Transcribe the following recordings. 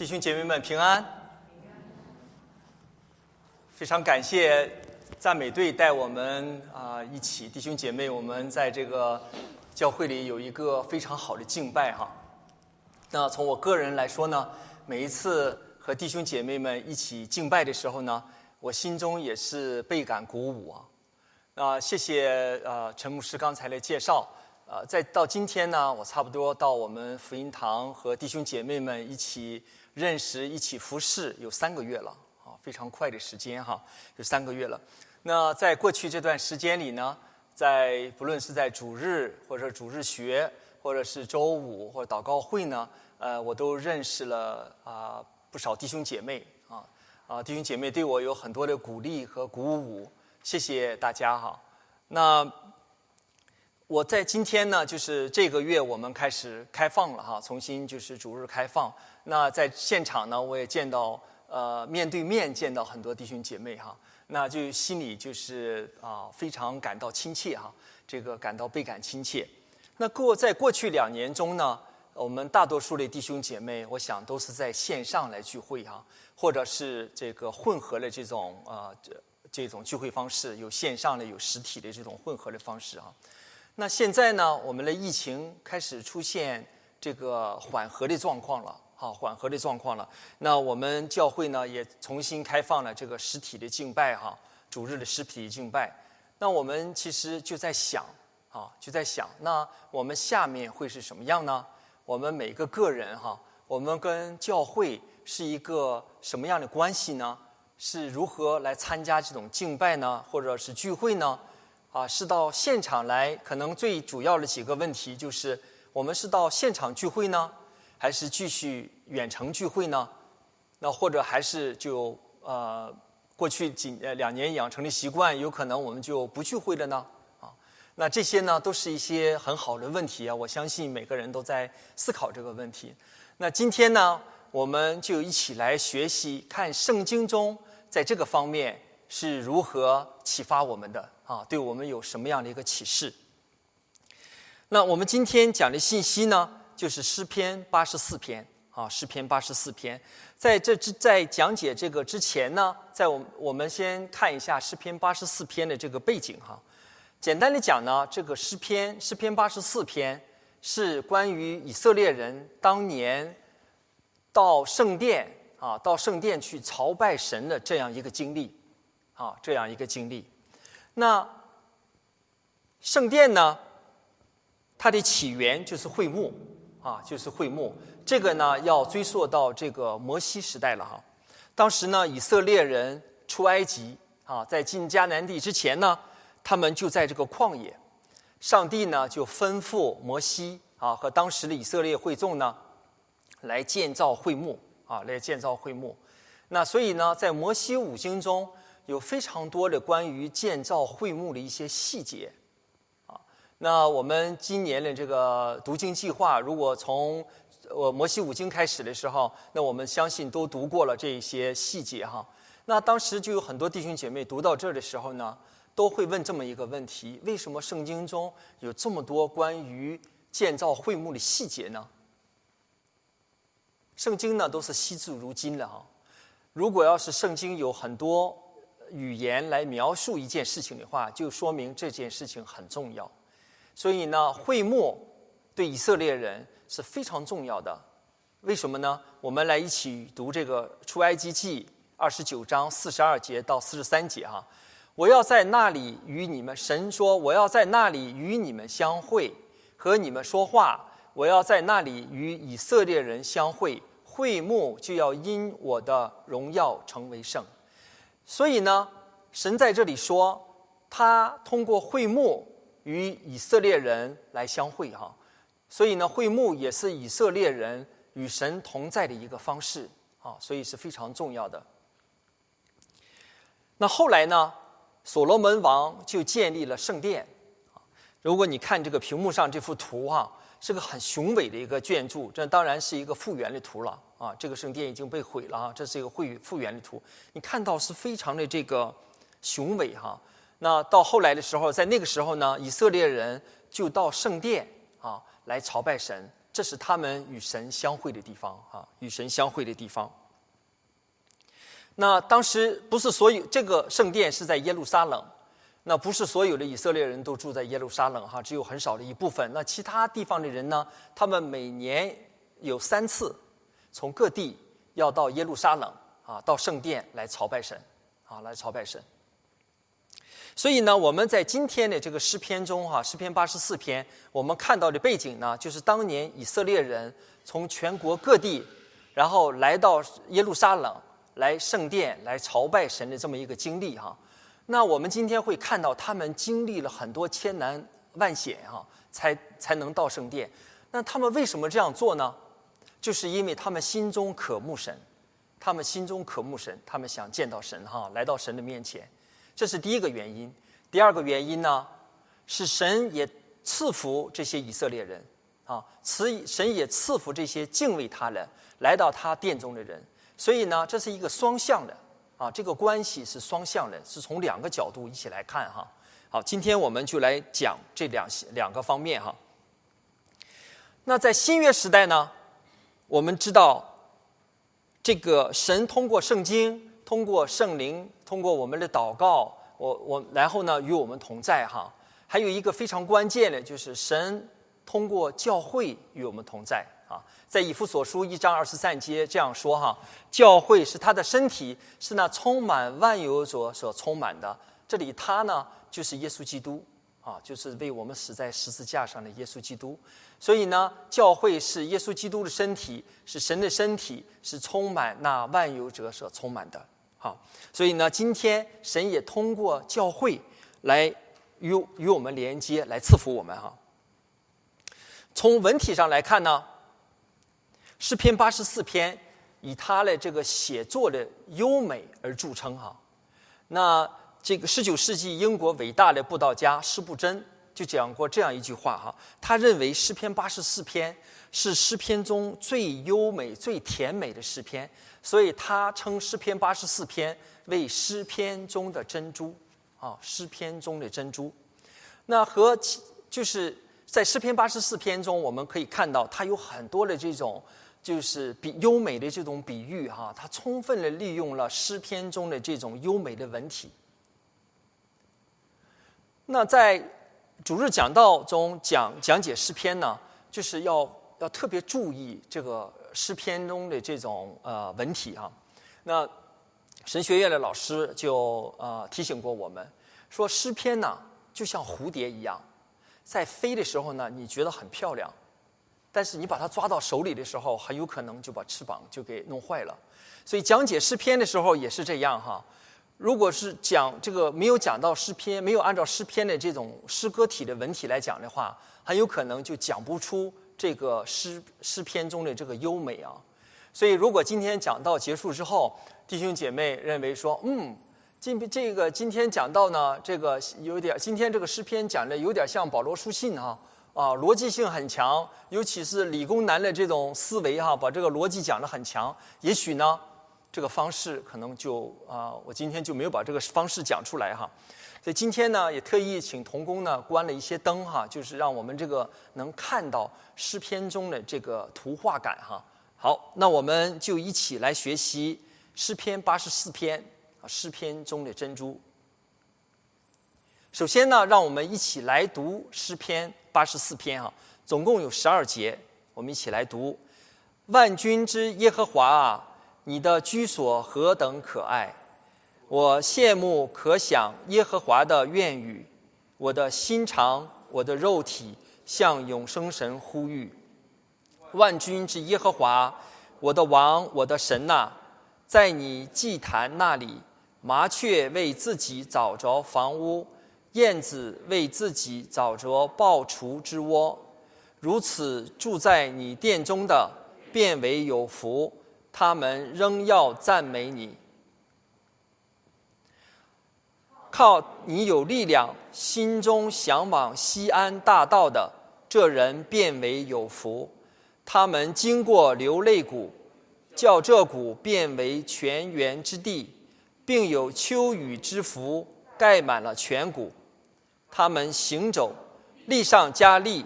弟兄姐妹们平安！非常感谢赞美队带我们啊一起，弟兄姐妹，我们在这个教会里有一个非常好的敬拜哈。那从我个人来说呢，每一次和弟兄姐妹们一起敬拜的时候呢，我心中也是倍感鼓舞啊。那谢谢呃陈牧师刚才的介绍。呃，在到今天呢，我差不多到我们福音堂和弟兄姐妹们一起认识、一起服侍有三个月了，啊，非常快的时间哈，有三个月了。那在过去这段时间里呢，在不论是在主日或者主日学，或者是周五或者祷告会呢，呃，我都认识了啊不少弟兄姐妹啊啊，弟兄姐妹对我有很多的鼓励和鼓舞，谢谢大家哈。那。我在今天呢，就是这个月我们开始开放了哈，重新就是主日开放。那在现场呢，我也见到呃面对面见到很多弟兄姐妹哈，那就心里就是啊非常感到亲切哈，这个感到倍感亲切。那过在过去两年中呢，我们大多数的弟兄姐妹，我想都是在线上来聚会哈，或者是这个混合的这种啊这这种聚会方式，有线上的有实体的这种混合的方式啊。那现在呢，我们的疫情开始出现这个缓和的状况了，好，缓和的状况了。那我们教会呢也重新开放了这个实体的敬拜，哈，主日的实体敬拜。那我们其实就在想，啊，就在想，那我们下面会是什么样呢？我们每个个人，哈，我们跟教会是一个什么样的关系呢？是如何来参加这种敬拜呢？或者是聚会呢？啊，是到现场来，可能最主要的几个问题就是：我们是到现场聚会呢，还是继续远程聚会呢？那或者还是就呃，过去几呃两年养成的习惯，有可能我们就不聚会了呢？啊，那这些呢，都是一些很好的问题啊！我相信每个人都在思考这个问题。那今天呢，我们就一起来学习，看圣经中在这个方面是如何启发我们的。啊，对我们有什么样的一个启示？那我们今天讲的信息呢，就是诗篇八十四篇啊，诗篇八十四篇。在这之在讲解这个之前呢，在我我们先看一下诗篇八十四篇的这个背景哈。简单的讲呢，这个诗篇诗篇八十四篇是关于以色列人当年到圣殿啊，到圣殿去朝拜神的这样一个经历啊，这样一个经历。那圣殿呢？它的起源就是会幕啊，就是会幕。这个呢，要追溯到这个摩西时代了哈。当时呢，以色列人出埃及啊，在进迦南地之前呢，他们就在这个旷野。上帝呢，就吩咐摩西啊和当时的以色列会众呢，来建造会幕啊，来建造会幕。那所以呢，在摩西五经中。有非常多的关于建造会幕的一些细节，那我们今年的这个读经计划，如果从呃摩西五经开始的时候，那我们相信都读过了这些细节哈。那当时就有很多弟兄姐妹读到这儿的时候呢，都会问这么一个问题：为什么圣经中有这么多关于建造会幕的细节呢？圣经呢都是惜字如金的哈，如果要是圣经有很多。语言来描述一件事情的话，就说明这件事情很重要。所以呢，会幕对以色列人是非常重要的。为什么呢？我们来一起读这个出埃及记二十九章四十二节到四十三节哈。我要在那里与你们神说，我要在那里与你们相会，和你们说话。我要在那里与以色列人相会，会幕就要因我的荣耀成为圣。所以呢，神在这里说，他通过会幕与以色列人来相会哈。所以呢，会幕也是以色列人与神同在的一个方式啊，所以是非常重要的。那后来呢，所罗门王就建立了圣殿。如果你看这个屏幕上这幅图哈。是个很雄伟的一个建筑，这当然是一个复原的图了啊！这个圣殿已经被毁了啊，这是一个会复原的图。你看到是非常的这个雄伟哈。那到后来的时候，在那个时候呢，以色列人就到圣殿啊来朝拜神这是他们与神相会的地方啊，与神相会的地方。那当时不是所有这个圣殿是在耶路撒冷，那不是所有的以色列人都住在耶路撒冷哈，只有很少的一部分。那其他地方的人呢，他们每年有三次从各地要到耶路撒冷啊，到圣殿来朝拜神啊，来朝拜神。所以呢，我们在今天的这个诗篇中，哈，诗篇八十四篇，我们看到的背景呢，就是当年以色列人从全国各地，然后来到耶路撒冷，来圣殿来朝拜神的这么一个经历，哈。那我们今天会看到他们经历了很多千难万险，哈，才才能到圣殿。那他们为什么这样做呢？就是因为他们心中渴慕神，他们心中渴慕神，他们想见到神，哈，来到神的面前。这是第一个原因，第二个原因呢，是神也赐福这些以色列人，啊，赐神也赐福这些敬畏他人来到他殿中的人，所以呢，这是一个双向的，啊，这个关系是双向的，是从两个角度一起来看哈。好，今天我们就来讲这两两个方面哈。那在新约时代呢，我们知道，这个神通过圣经。通过圣灵，通过我们的祷告，我我然后呢与我们同在哈。还有一个非常关键的，就是神通过教会与我们同在啊。在以弗所书一章二十三节这样说哈：教会是他的身体，是那充满万有者所充满的。这里他呢就是耶稣基督啊，就是为我们死在十字架上的耶稣基督。所以呢，教会是耶稣基督的身体，是神的身体，是充满那万有者所充满的。好，所以呢，今天神也通过教会来与与我们连接，来赐福我们哈。从文体上来看呢，诗篇八十四篇以他的这个写作的优美而著称哈。那这个十九世纪英国伟大的布道家施布真就讲过这样一句话哈，他认为诗篇八十四篇是诗篇中最优美、最甜美的诗篇。所以他称诗篇八十四篇为诗篇中的珍珠，啊，诗篇中的珍珠。那和就是在诗篇八十四篇中，我们可以看到它有很多的这种就是比优美的这种比喻，哈，它充分的利用了诗篇中的这种优美的文体。那在主日讲道中讲讲解诗篇呢，就是要要特别注意这个。诗篇中的这种呃文体哈，那神学院的老师就呃提醒过我们，说诗篇呢就像蝴蝶一样，在飞的时候呢你觉得很漂亮，但是你把它抓到手里的时候，很有可能就把翅膀就给弄坏了。所以讲解诗篇的时候也是这样哈，如果是讲这个没有讲到诗篇，没有按照诗篇的这种诗歌体的文体来讲的话，很有可能就讲不出。这个诗诗篇中的这个优美啊，所以如果今天讲到结束之后，弟兄姐妹认为说，嗯，今这个今天讲到呢，这个有点今天这个诗篇讲的有点像保罗书信哈啊，逻辑性很强，尤其是理工男的这种思维哈，把这个逻辑讲的很强，也许呢，这个方式可能就啊，我今天就没有把这个方式讲出来哈。所以今天呢，也特意请童工呢关了一些灯哈，就是让我们这个能看到诗篇中的这个图画感哈。好，那我们就一起来学习诗篇八十四篇啊，诗篇中的珍珠。首先呢，让我们一起来读诗篇八十四篇哈，总共有十二节，我们一起来读：万军之耶和华啊，你的居所何等可爱！我羡慕可想耶和华的愿语，我的心肠，我的肉体向永生神呼吁。万军之耶和华，我的王，我的神呐，在你祭坛那里，麻雀为自己找着房屋，燕子为自己找着抱雏之窝。如此住在你殿中的，变为有福，他们仍要赞美你。靠你有力量，心中向往西安大道的这人变为有福。他们经过流泪谷，叫这谷变为泉源之地，并有秋雨之福盖满了全谷。他们行走，力上加力，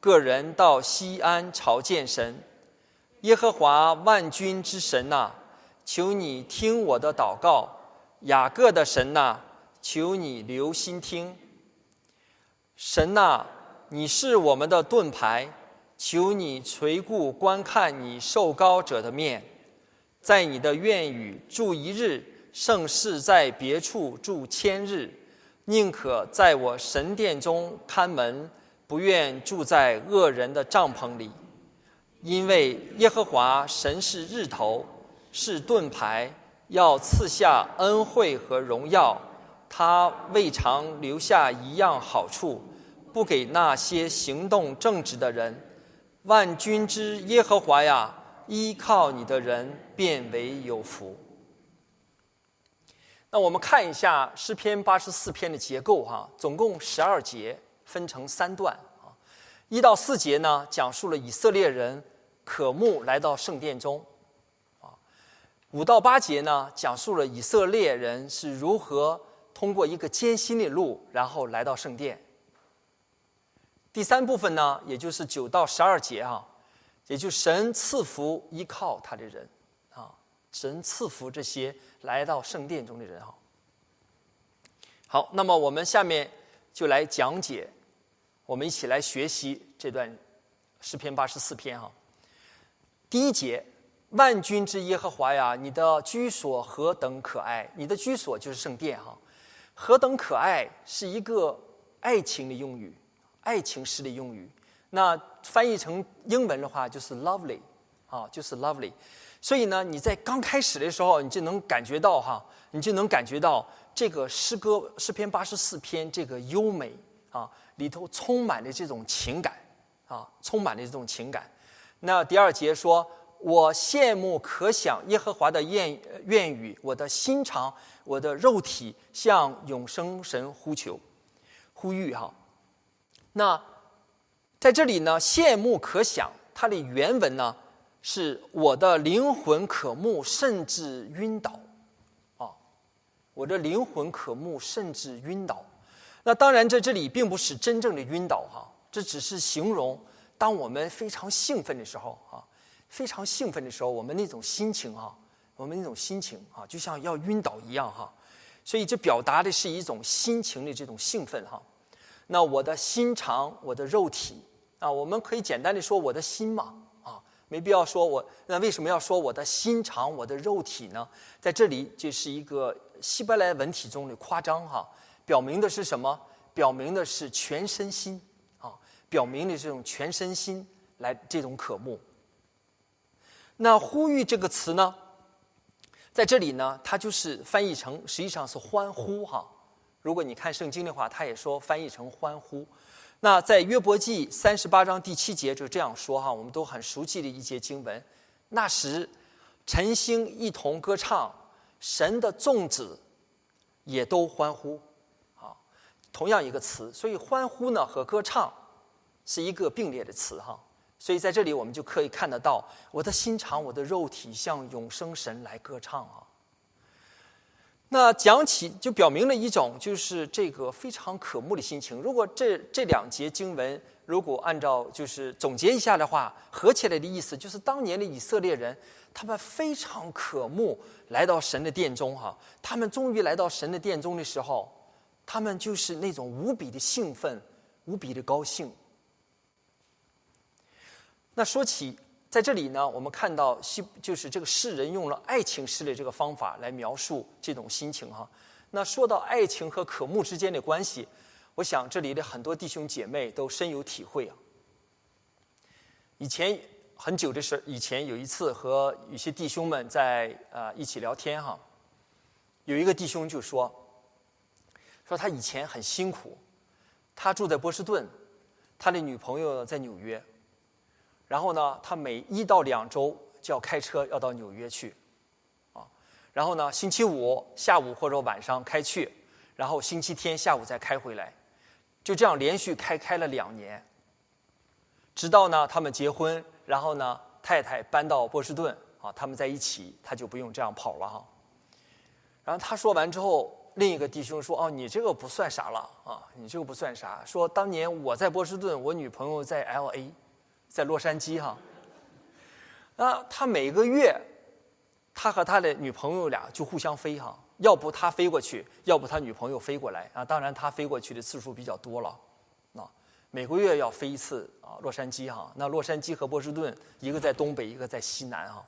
个人到西安朝见神。耶和华万军之神呐，求你听我的祷告；雅各的神呐，求你留心听。神呐，你是我们的盾牌，求你垂顾观看你受膏者的面，在你的愿语住一日，胜似在别处住千日。宁可在我神殿中看门，不愿住在恶人的帐篷里。因为耶和华神是日头，是盾牌，要赐下恩惠和荣耀。他未尝留下一样好处，不给那些行动正直的人。万军之耶和华呀，依靠你的人变为有福。那我们看一下诗篇八十四篇的结构哈，总共十二节，分成三段啊。一到四节呢，讲述了以色列人。渴慕来到圣殿中，啊，五到八节呢，讲述了以色列人是如何通过一个艰辛的路，然后来到圣殿。第三部分呢，也就是九到十二节啊，也就神赐福依靠他的人，啊，神赐福这些来到圣殿中的人哈。好，那么我们下面就来讲解，我们一起来学习这段诗篇八十四篇哈。第一节，万军之耶和华呀，你的居所何等可爱！你的居所就是圣殿哈，何等可爱，是一个爱情的用语，爱情诗的用语。那翻译成英文的话就是 lovely，啊，就是 lovely。所以呢，你在刚开始的时候，你就能感觉到哈，你就能感觉到这个诗歌诗篇八十四篇这个优美啊，里头充满了这种情感啊，充满了这种情感。那第二节说：“我羡慕可想耶和华的愿愿语，我的心肠，我的肉体向永生神呼求，呼吁哈。”那在这里呢，“羡慕可想”它的原文呢是“我的灵魂可慕，甚至晕倒”，啊，我的灵魂可慕，甚至晕倒。那当然，在这里并不是真正的晕倒哈，这只是形容。当我们非常兴奋的时候啊，非常兴奋的时候，我们那种心情啊，我们那种心情啊，就像要晕倒一样哈。所以这表达的是一种心情的这种兴奋哈。那我的心肠，我的肉体啊，我们可以简单的说我的心嘛啊，没必要说我那为什么要说我的心肠，我的肉体呢？在这里就是一个希伯来文体中的夸张哈，表明的是什么？表明的是全身心。表明的这种全身心来这种渴慕。那“呼吁”这个词呢，在这里呢，它就是翻译成实际上是欢呼哈。如果你看圣经的话，它也说翻译成欢呼。那在约伯记三十八章第七节就这样说哈，我们都很熟悉的一节经文。那时，晨星一同歌唱，神的众子也都欢呼。啊，同样一个词，所以欢呼呢和歌唱。是一个并列的词哈，所以在这里我们就可以看得到，我的心肠，我的肉体向永生神来歌唱啊。那讲起就表明了一种就是这个非常渴慕的心情。如果这这两节经文如果按照就是总结一下的话，合起来的意思就是当年的以色列人，他们非常渴慕来到神的殿中哈。他们终于来到神的殿中的时候，他们就是那种无比的兴奋，无比的高兴。那说起在这里呢，我们看到西就是这个诗人用了爱情诗的这个方法来描述这种心情哈。那说到爱情和渴慕之间的关系，我想这里的很多弟兄姐妹都深有体会啊。以前很久的时，以前有一次和有些弟兄们在啊一起聊天哈，有一个弟兄就说，说他以前很辛苦，他住在波士顿，他的女朋友在纽约。然后呢，他每一到两周就要开车要到纽约去，啊，然后呢，星期五下午或者晚上开去，然后星期天下午再开回来，就这样连续开开了两年，直到呢他们结婚，然后呢太太搬到波士顿，啊，他们在一起，他就不用这样跑了哈。然后他说完之后，另一个弟兄说：“哦，你这个不算啥了啊，你这个不算啥。说当年我在波士顿，我女朋友在 L A，在洛杉矶哈。啊，他每个月，他和他的女朋友俩就互相飞哈，要不他飞过去，要不他女朋友飞过来啊。当然他飞过去的次数比较多了，啊，每个月要飞一次啊，洛杉矶哈。那洛杉矶和波士顿，一个在东北，一个在西南哈。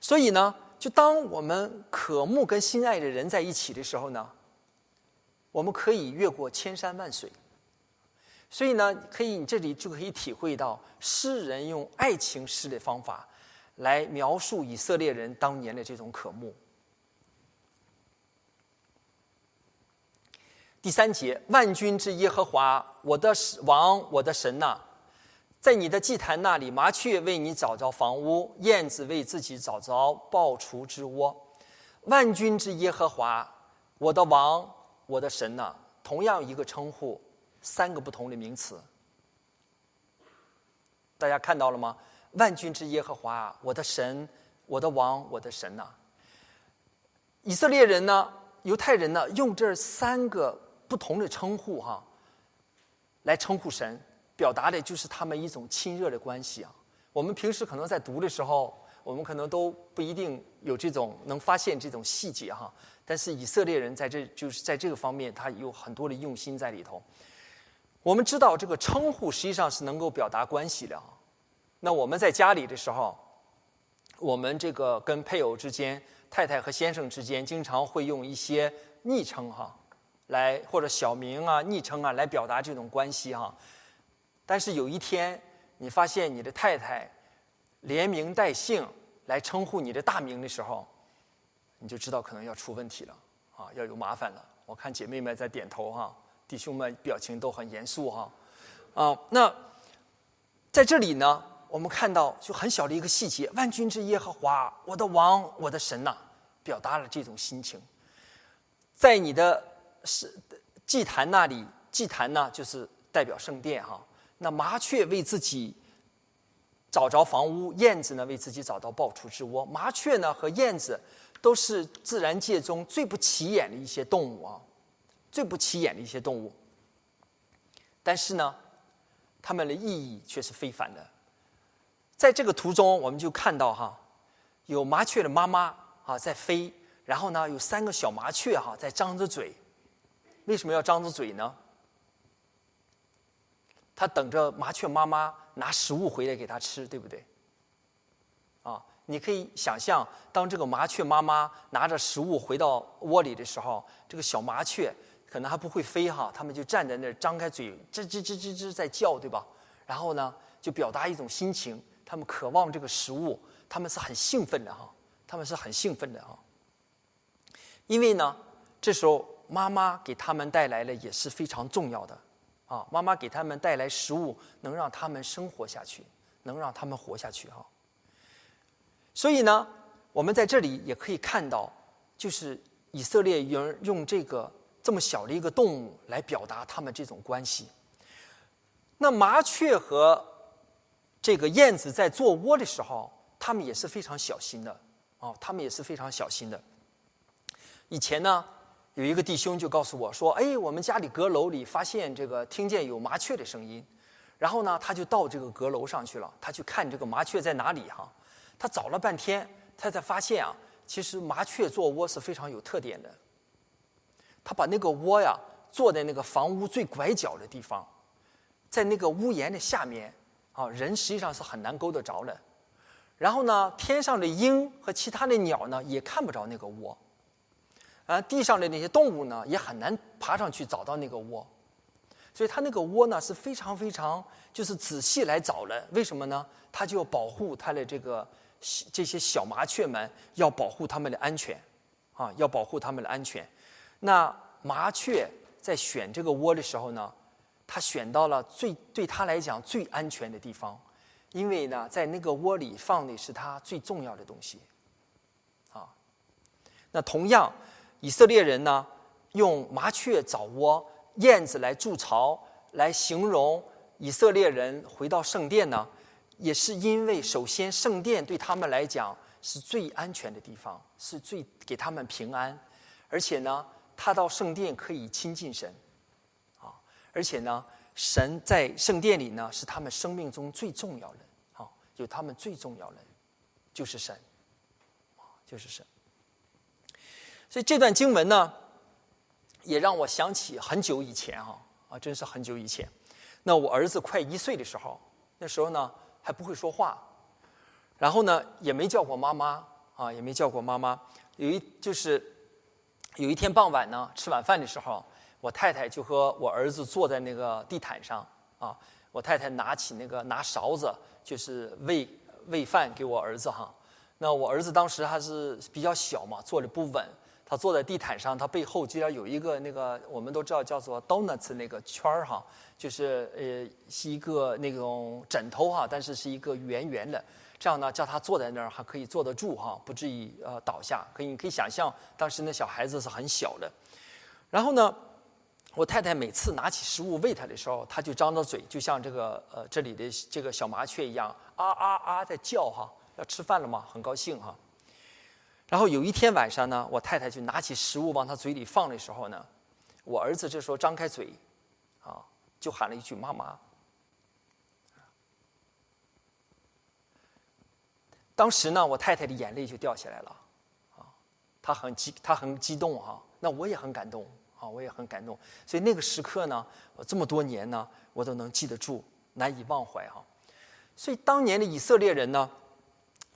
所以呢。”就当我们渴慕跟心爱的人在一起的时候呢，我们可以越过千山万水。所以呢，可以你这里就可以体会到诗人用爱情诗的方法来描述以色列人当年的这种渴慕。第三节，万军之耶和华，我的王，我的神呐。在你的祭坛那里，麻雀为你找着房屋，燕子为自己找着抱雏之窝。万军之耶和华，我的王，我的神呐！同样一个称呼，三个不同的名词。大家看到了吗？万军之耶和华，我的神，我的王，我的神呐！以色列人呢，犹太人呢，用这三个不同的称呼哈，来称呼神。表达的就是他们一种亲热的关系啊。我们平时可能在读的时候，我们可能都不一定有这种能发现这种细节哈。但是以色列人在这就是在这个方面，他有很多的用心在里头。我们知道这个称呼实际上是能够表达关系的啊。那我们在家里的时候，我们这个跟配偶之间、太太和先生之间，经常会用一些昵称哈，来或者小名啊、昵称啊来表达这种关系哈。但是有一天，你发现你的太太连名带姓来称呼你的大名的时候，你就知道可能要出问题了啊，要有麻烦了。我看姐妹们在点头哈，弟兄们表情都很严肃哈。啊，那在这里呢，我们看到就很小的一个细节：万军之耶和华，我的王，我的神呐，表达了这种心情。在你的是祭坛那里，祭坛呢就是代表圣殿哈。那麻雀为自己找着房屋，燕子呢为自己找到抱雏之窝。麻雀呢和燕子都是自然界中最不起眼的一些动物啊，最不起眼的一些动物。但是呢，它们的意义却是非凡的。在这个图中，我们就看到哈，有麻雀的妈妈啊在飞，然后呢有三个小麻雀哈在张着嘴。为什么要张着嘴呢？它等着麻雀妈妈拿食物回来给它吃，对不对？啊，你可以想象，当这个麻雀妈妈拿着食物回到窝里的时候，这个小麻雀可能还不会飞哈，它们就站在那儿张开嘴，吱吱吱吱吱在叫，对吧？然后呢，就表达一种心情，它们渴望这个食物，它们是很兴奋的哈，它们是很兴奋的哈。因为呢，这时候妈妈给他们带来了也是非常重要的。啊，妈妈给他们带来食物，能让他们生活下去，能让他们活下去哈。所以呢，我们在这里也可以看到，就是以色列人用这个这么小的一个动物来表达他们这种关系。那麻雀和这个燕子在做窝的时候，他们也是非常小心的啊，他们也是非常小心的。以前呢。有一个弟兄就告诉我说：“哎，我们家里阁楼里发现这个听见有麻雀的声音，然后呢，他就到这个阁楼上去了，他去看这个麻雀在哪里哈。他找了半天，他才发现啊，其实麻雀做窝是非常有特点的。他把那个窝呀坐在那个房屋最拐角的地方，在那个屋檐的下面啊，人实际上是很难够得着的。然后呢，天上的鹰和其他的鸟呢也看不着那个窝。”啊，地上的那些动物呢，也很难爬上去找到那个窝，所以它那个窝呢是非常非常就是仔细来找的。为什么呢？它就要保护它的这个这些小麻雀们，要保护它们的安全，啊，要保护它们的安全。那麻雀在选这个窝的时候呢，它选到了最对它来讲最安全的地方，因为呢，在那个窝里放的是它最重要的东西，啊，那同样。以色列人呢，用麻雀找窝、燕子来筑巢，来形容以色列人回到圣殿呢，也是因为首先圣殿对他们来讲是最安全的地方，是最给他们平安，而且呢，他到圣殿可以亲近神，啊，而且呢，神在圣殿里呢是他们生命中最重要的，啊，有他们最重要的就是神，啊，就是神。所以这段经文呢，也让我想起很久以前，哈，啊，真是很久以前。那我儿子快一岁的时候，那时候呢还不会说话，然后呢也没叫过妈妈，啊，也没叫过妈妈。有一就是。有一天傍晚呢，吃晚饭的时候，我太太就和我儿子坐在那个地毯上啊。我太太拿起那个拿勺子，就是喂喂饭给我儿子哈。那我儿子当时还是比较小嘛，坐的不稳，他坐在地毯上，他背后居然有一个那个我们都知道叫做 donuts 那个圈儿哈，就是呃是一个那种枕头哈，但是是一个圆圆的。这样呢，叫他坐在那儿还可以坐得住哈，不至于呃倒下。可以，你可以想象当时那小孩子是很小的。然后呢，我太太每次拿起食物喂他的时候，他就张着嘴，就像这个呃这里的这个小麻雀一样，啊啊啊在叫哈，要吃饭了吗？很高兴哈。然后有一天晚上呢，我太太就拿起食物往他嘴里放的时候呢，我儿子这时候张开嘴，啊，就喊了一句妈妈。当时呢，我太太的眼泪就掉下来了，啊，她很激，她很激动哈。那我也很感动，啊，我也很感动。所以那个时刻呢，我这么多年呢，我都能记得住，难以忘怀哈。所以当年的以色列人呢，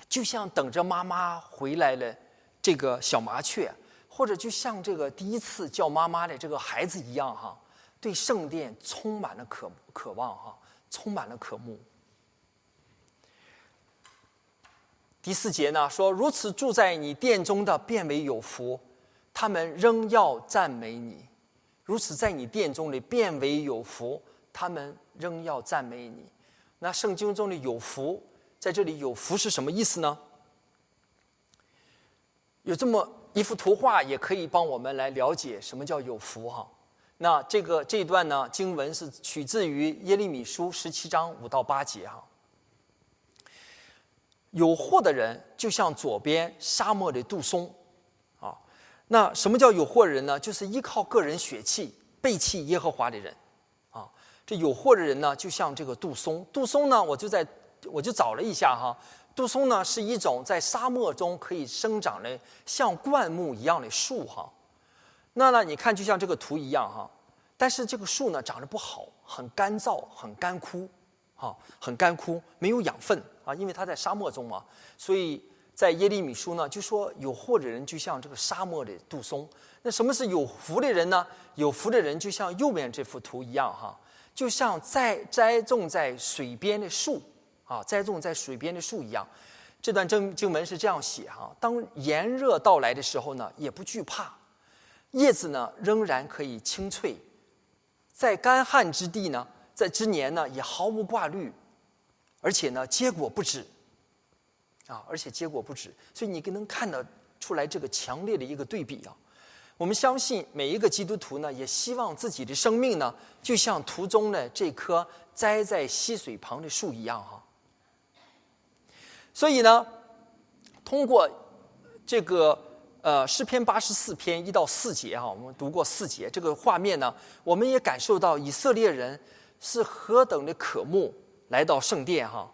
就像等着妈妈回来了这个小麻雀，或者就像这个第一次叫妈妈的这个孩子一样哈，对圣殿充满了渴渴望哈，充满了渴慕。第四节呢说：“如此住在你殿中的，变为有福；他们仍要赞美你。如此在你殿中的，变为有福；他们仍要赞美你。”那圣经中的有福，在这里有福是什么意思呢？有这么一幅图画，也可以帮我们来了解什么叫有福哈。那这个这一段呢，经文是取自于耶利米书十七章五到八节哈。有祸的人就像左边沙漠的杜松，啊，那什么叫有祸的人呢？就是依靠个人血气背弃耶和华的人，啊，这有祸的人呢，就像这个杜松。杜松呢，我就在我就找了一下哈，杜松呢是一种在沙漠中可以生长的像灌木一样的树哈。那呢，你看就像这个图一样哈，但是这个树呢长得不好，很干燥，很干枯，哈，很干枯，没有养分。啊，因为他在沙漠中嘛，所以在耶利米书呢就说有祸的人就像这个沙漠的杜松。那什么是有福的人呢？有福的人就像右面这幅图一样哈，就像在栽种在水边的树啊，栽种在水边的树一样。这段经经文是这样写哈：当炎热到来的时候呢，也不惧怕，叶子呢仍然可以清脆，在干旱之地呢，在之年呢也毫无挂虑。而且呢，结果不止，啊，而且结果不止，所以你能看得出来这个强烈的一个对比啊。我们相信每一个基督徒呢，也希望自己的生命呢，就像图中的这棵栽在溪水旁的树一样哈。所以呢，通过这个呃诗篇八十四篇一到四节哈，我们读过四节这个画面呢，我们也感受到以色列人是何等的渴慕。来到圣殿哈，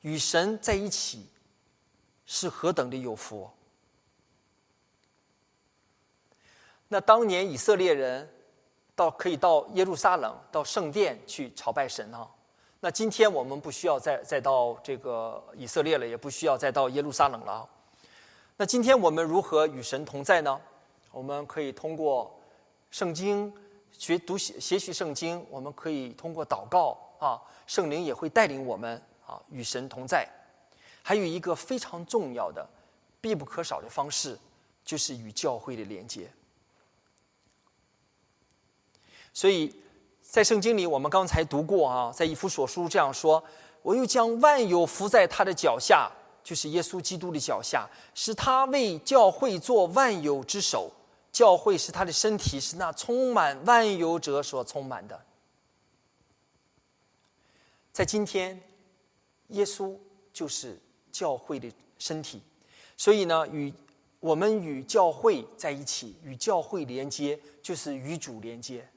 与神在一起，是何等的有福。那当年以色列人到可以到耶路撒冷到圣殿去朝拜神哈。那今天我们不需要再再到这个以色列了，也不需要再到耶路撒冷了。那今天我们如何与神同在呢？我们可以通过圣经学读写学习圣经，我们可以通过祷告。啊，圣灵也会带领我们啊，与神同在。还有一个非常重要的、必不可少的方式，就是与教会的连接。所以在圣经里，我们刚才读过啊，在以弗所书这样说：“我又将万有伏在他的脚下，就是耶稣基督的脚下，使他为教会做万有之首。教会是他的身体，是那充满万有者所充满的。”在今天，耶稣就是教会的身体，所以呢，与我们与教会在一起，与教会连接，就是与主连接，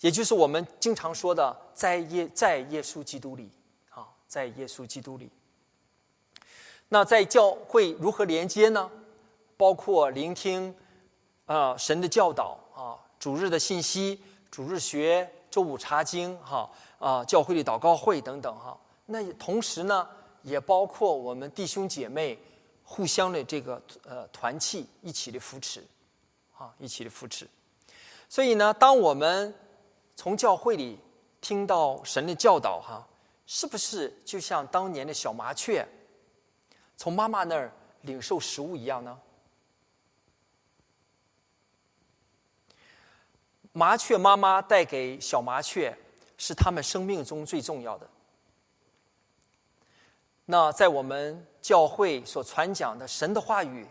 也就是我们经常说的，在耶在耶稣基督里，啊，在耶稣基督里。那在教会如何连接呢？包括聆听，啊，神的教导啊，主日的信息，主日学，周五查经，哈，啊，教会的祷告会等等，哈。那同时呢，也包括我们弟兄姐妹互相的这个呃团契，一起的扶持，啊，一起的扶持。所以呢，当我们从教会里听到神的教导，哈，是不是就像当年的小麻雀？从妈妈那儿领受食物一样呢？麻雀妈妈带给小麻雀是他们生命中最重要的。那在我们教会所传讲的神的话语，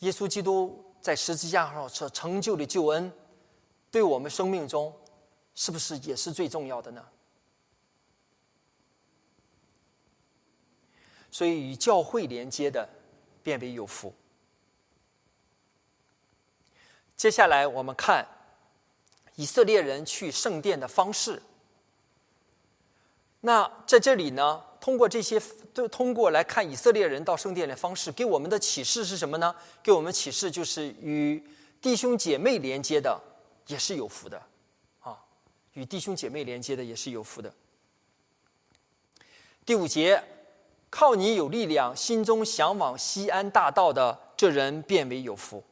耶稣基督在十字架上所成就的救恩，对我们生命中是不是也是最重要的呢？所以与教会连接的，变为有福。接下来我们看以色列人去圣殿的方式。那在这里呢，通过这些，都通过来看以色列人到圣殿的方式，给我们的启示是什么呢？给我们启示就是与弟兄姐妹连接的也是有福的，啊，与弟兄姐妹连接的也是有福的。第五节。靠你有力量，心中向往西安大道的这人变为有福。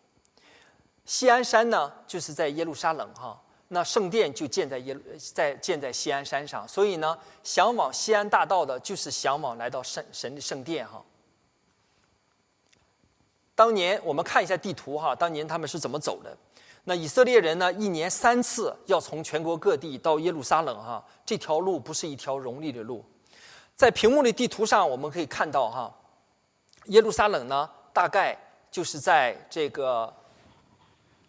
西安山呢，就是在耶路撒冷哈，那圣殿就建在耶在建在西安山上，所以呢，向往西安大道的，就是向往来到圣神的圣殿哈。当年我们看一下地图哈，当年他们是怎么走的？那以色列人呢，一年三次要从全国各地到耶路撒冷哈，这条路不是一条容易的路。在屏幕的地图上，我们可以看到哈，耶路撒冷呢，大概就是在这个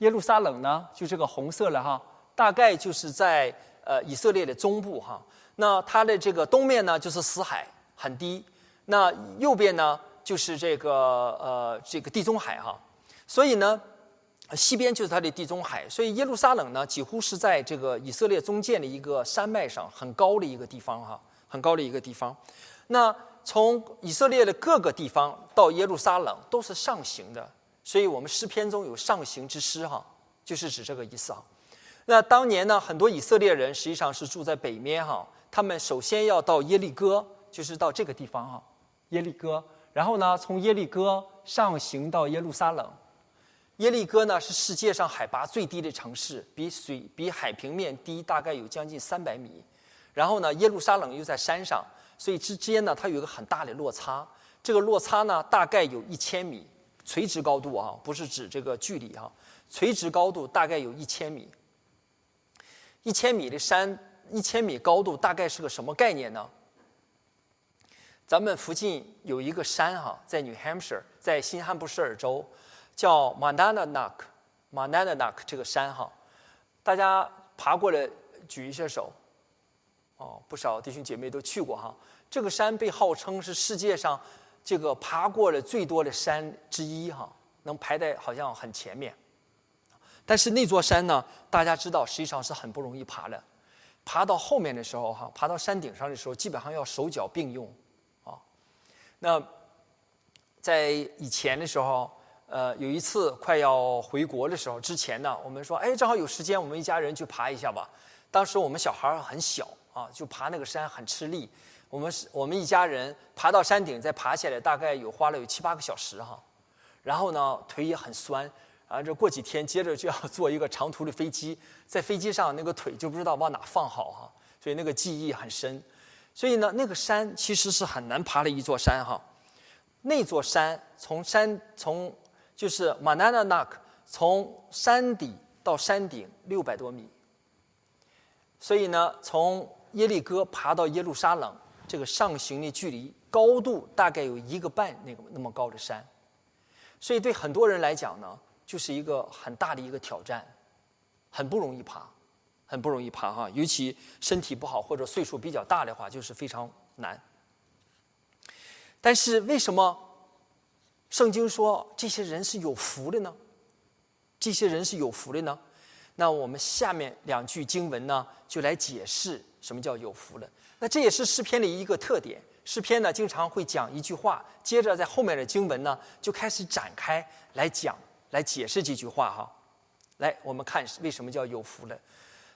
耶路撒冷呢，就这个红色了哈，大概就是在呃以色列的中部哈。那它的这个东面呢，就是死海，很低；那右边呢，就是这个呃这个地中海哈。所以呢，西边就是它的地中海。所以耶路撒冷呢，几乎是在这个以色列中间的一个山脉上，很高的一个地方哈。很高的一个地方，那从以色列的各个地方到耶路撒冷都是上行的，所以我们诗篇中有上行之诗哈，就是指这个意思哈。那当年呢，很多以色列人实际上是住在北面哈，他们首先要到耶利哥，就是到这个地方哈，耶利哥，然后呢，从耶利哥上行到耶路撒冷。耶利哥呢是世界上海拔最低的城市，比水比海平面低大概有将近三百米。然后呢，耶路撒冷又在山上，所以之间呢，它有一个很大的落差。这个落差呢，大概有一千米，垂直高度啊，不是指这个距离哈，垂直高度大概有一千米。一千米的山，一千米高度大概是个什么概念呢？咱们附近有一个山哈，在 New Hampshire，在新罕布什尔州，叫 Monadnock，Monadnock 这个山哈，大家爬过来举一下手。哦，不少弟兄姐妹都去过哈。这个山被号称是世界上这个爬过的最多的山之一哈，能排在好像很前面。但是那座山呢，大家知道实际上是很不容易爬的。爬到后面的时候哈，爬到山顶上的时候，基本上要手脚并用啊。那在以前的时候，呃，有一次快要回国的时候，之前呢，我们说，哎，正好有时间，我们一家人去爬一下吧。当时我们小孩很小。啊，就爬那个山很吃力，我们是我们一家人爬到山顶再爬下来，大概有花了有七八个小时哈。然后呢，腿也很酸，啊，这过几天接着就要坐一个长途的飞机，在飞机上那个腿就不知道往哪放好哈，所以那个记忆很深。所以呢，那个山其实是很难爬的一座山哈。那座山从山从就是 Manana Nak 从山底到山顶六百多米，所以呢，从耶利哥爬到耶路撒冷，这个上行的距离高度大概有一个半那个那么高的山，所以对很多人来讲呢，就是一个很大的一个挑战，很不容易爬，很不容易爬哈，尤其身体不好或者岁数比较大的话，就是非常难。但是为什么圣经说这些人是有福的呢？这些人是有福的呢？那我们下面两句经文呢，就来解释什么叫有福的。那这也是诗篇的一个特点。诗篇呢，经常会讲一句话，接着在后面的经文呢，就开始展开来讲、来解释这句话哈。来，我们看为什么叫有福了。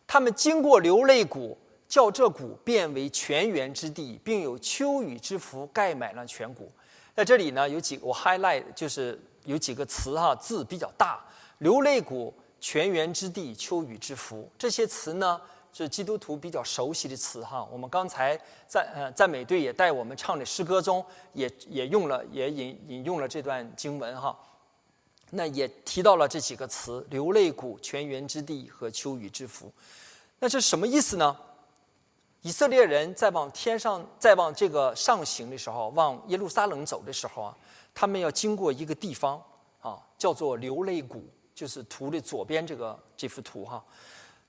他们经过流泪谷，叫这谷变为泉源之地，并有秋雨之福盖满了全谷。在这里呢，有几个我 highlight 就是有几个词哈，字比较大，流泪谷。泉源之地，秋雨之福，这些词呢是基督徒比较熟悉的词哈。我们刚才在呃赞美队也带我们唱的诗歌中，也也用了也引引用了这段经文哈。那也提到了这几个词：流泪谷、泉源之地和秋雨之福。那这什么意思呢？以色列人在往天上、在往这个上行的时候，往耶路撒冷走的时候啊，他们要经过一个地方啊，叫做流泪谷。就是图的左边这个这幅图哈，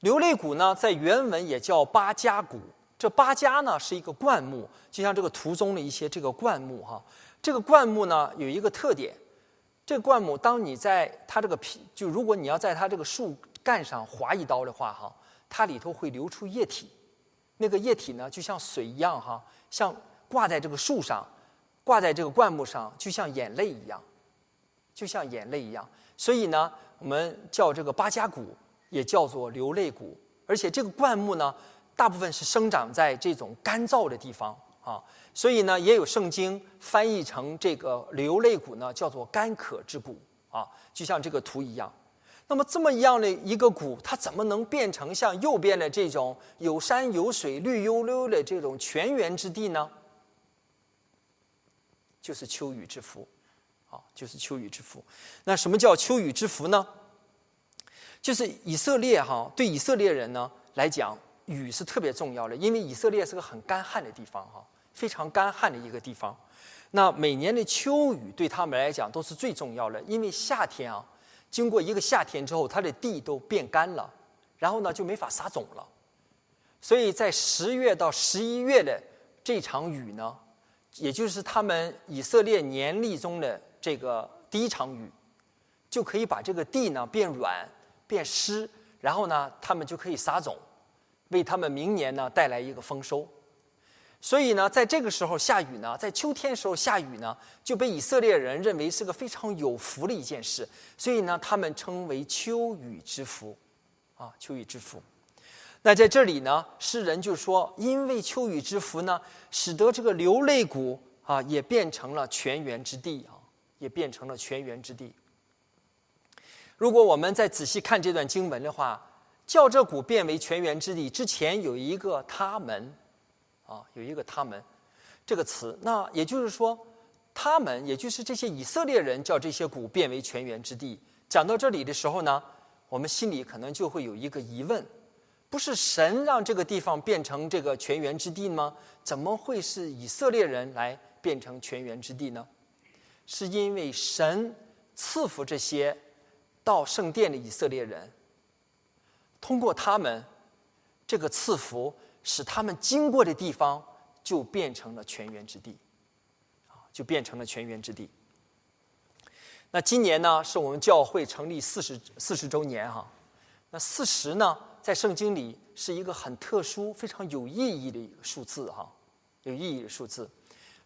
流泪谷呢，在原文也叫巴加谷。这巴加呢是一个灌木，就像这个图中的一些这个灌木哈。这个灌木呢有一个特点，这个灌木当你在它这个皮，就如果你要在它这个树干上划一刀的话哈，它里头会流出液体，那个液体呢就像水一样哈，像挂在这个树上，挂在这个灌木上，就像眼泪一样，就像眼泪一样。所以呢。我们叫这个巴加谷，也叫做流泪谷，而且这个灌木呢，大部分是生长在这种干燥的地方啊，所以呢，也有圣经翻译成这个流泪谷呢，叫做干渴之谷啊，就像这个图一样。那么这么样的一个谷，它怎么能变成像右边的这种有山有水、绿油油的这种泉源之地呢？就是秋雨之福。啊，就是秋雨之福。那什么叫秋雨之福呢？就是以色列哈，对以色列人呢来讲，雨是特别重要的，因为以色列是个很干旱的地方哈，非常干旱的一个地方。那每年的秋雨对他们来讲都是最重要的，因为夏天啊，经过一个夏天之后，它的地都变干了，然后呢就没法撒种了。所以在十月到十一月的这场雨呢，也就是他们以色列年历中的。这个第一场雨，就可以把这个地呢变软、变湿，然后呢，他们就可以撒种，为他们明年呢带来一个丰收。所以呢，在这个时候下雨呢，在秋天时候下雨呢，就被以色列人认为是个非常有福的一件事。所以呢，他们称为秋雨之福，啊，秋雨之福。那在这里呢，诗人就说，因为秋雨之福呢，使得这个流泪谷啊也变成了泉源之地啊。也变成了泉源之地。如果我们再仔细看这段经文的话，叫这谷变为泉源之地之前有一个他们，啊，有一个他们这个词。那也就是说，他们也就是这些以色列人叫这些谷变为泉源之地。讲到这里的时候呢，我们心里可能就会有一个疑问：不是神让这个地方变成这个泉源之地吗？怎么会是以色列人来变成泉源之地呢？是因为神赐福这些到圣殿的以色列人，通过他们这个赐福，使他们经过的地方就变成了泉源之地，啊，就变成了泉源之地。那今年呢，是我们教会成立四十四十周年哈。那四十呢，在圣经里是一个很特殊、非常有意义的一个数字哈，有意义的数字，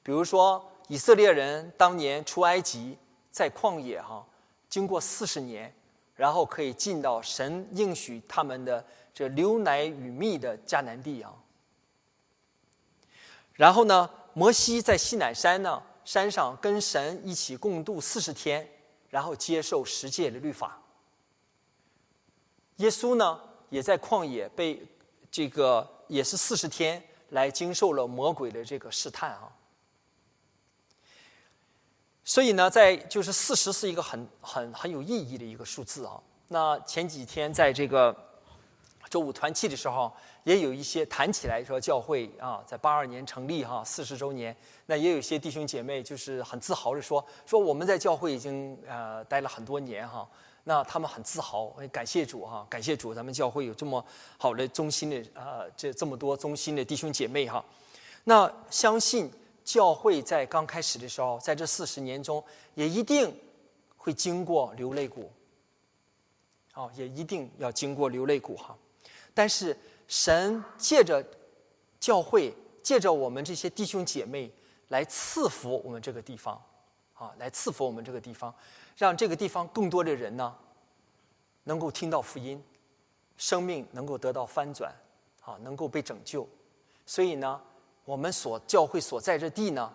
比如说。以色列人当年出埃及，在旷野哈，经过四十年，然后可以进到神应许他们的这流奶与蜜的迦南地啊。然后呢，摩西在西乃山呢山上跟神一起共度四十天，然后接受十诫的律法。耶稣呢也在旷野被这个也是四十天来经受了魔鬼的这个试探啊。所以呢，在就是四十是一个很很很有意义的一个数字啊。那前几天在这个周五团契的时候，也有一些谈起来说教会啊，在八二年成立哈，四十周年。那也有一些弟兄姐妹就是很自豪的说，说我们在教会已经呃待了很多年哈。那他们很自豪，感谢主哈，感谢主，咱们教会有这么好的忠心的呃这这么多忠心的弟兄姐妹哈。那相信。教会在刚开始的时候，在这四十年中，也一定会经过流泪谷。哦，也一定要经过流泪谷哈。但是神借着教会，借着我们这些弟兄姐妹来赐福我们这个地方，啊，来赐福我们这个地方，让这个地方更多的人呢，能够听到福音，生命能够得到翻转，啊，能够被拯救。所以呢，我们所教会所在这地呢，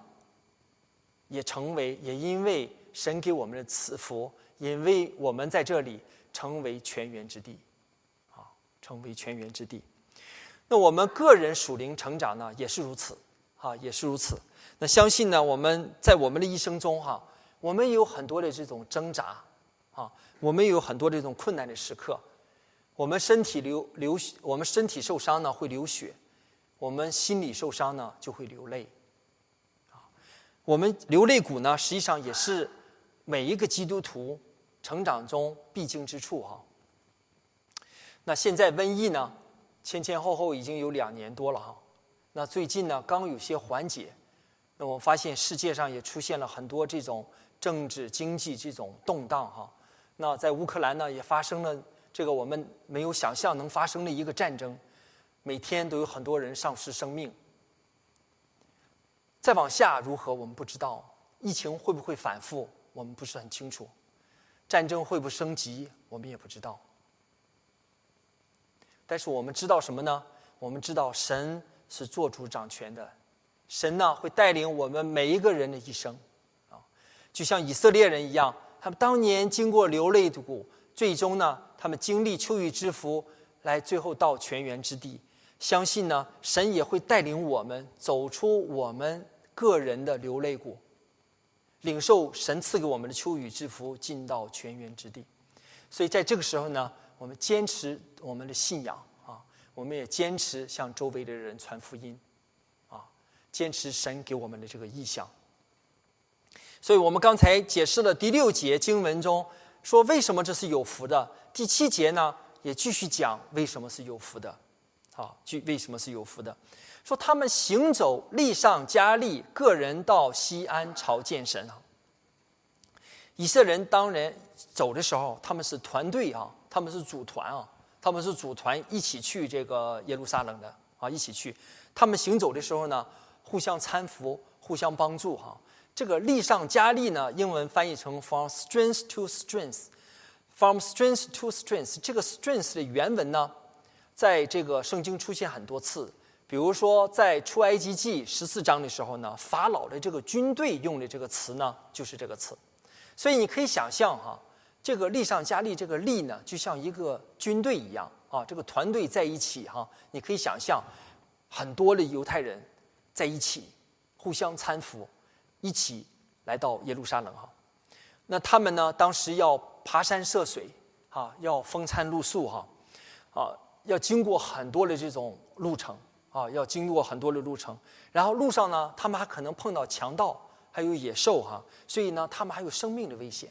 也成为也因为神给我们的赐福，因为我们在这里成为泉源之地，啊，成为泉源之地。那我们个人属灵成长呢，也是如此，啊，也是如此。那相信呢，我们在我们的一生中，哈，我们有很多的这种挣扎，啊，我们有很多这种困难的时刻，我们身体流流，我们身体受伤呢会流血。我们心理受伤呢，就会流泪。啊，我们流泪谷呢，实际上也是每一个基督徒成长中必经之处哈。那现在瘟疫呢，前前后后已经有两年多了哈。那最近呢，刚有些缓解。那我发现世界上也出现了很多这种政治经济这种动荡哈。那在乌克兰呢，也发生了这个我们没有想象能发生的一个战争。每天都有很多人丧失生命。再往下如何，我们不知道。疫情会不会反复，我们不是很清楚。战争会不会升级，我们也不知道。但是我们知道什么呢？我们知道神是做主掌权的，神呢会带领我们每一个人的一生，啊，就像以色列人一样，他们当年经过流泪的谷，最终呢，他们经历秋雨之福，来最后到泉源之地。相信呢，神也会带领我们走出我们个人的流泪谷，领受神赐给我们的秋雨之福，进到泉源之地。所以在这个时候呢，我们坚持我们的信仰啊，我们也坚持向周围的人传福音，啊，坚持神给我们的这个意向。所以我们刚才解释了第六节经文中说为什么这是有福的，第七节呢也继续讲为什么是有福的。好，具为什么是有福的？说他们行走，力上加力，个人到西安朝见神啊。以色列人当然走的时候，他们是团队啊，他们是组团啊，他们是组团一起去这个耶路撒冷的啊，一起去。他们行走的时候呢，互相搀扶，互相帮助哈。这个力上加力呢，英文翻译成 from strength to strength，from strength to strength。这个 strength 的原文呢？在这个圣经出现很多次，比如说在出埃及记十四章的时候呢，法老的这个军队用的这个词呢，就是这个词。所以你可以想象哈，这个力上加力，这个力呢，就像一个军队一样啊，这个团队在一起哈，你可以想象很多的犹太人在一起互相搀扶，一起来到耶路撒冷哈。那他们呢，当时要爬山涉水啊，要风餐露宿哈，啊。要经过很多的这种路程啊，要经过很多的路程，然后路上呢，他们还可能碰到强盗，还有野兽哈，所以呢，他们还有生命的危险。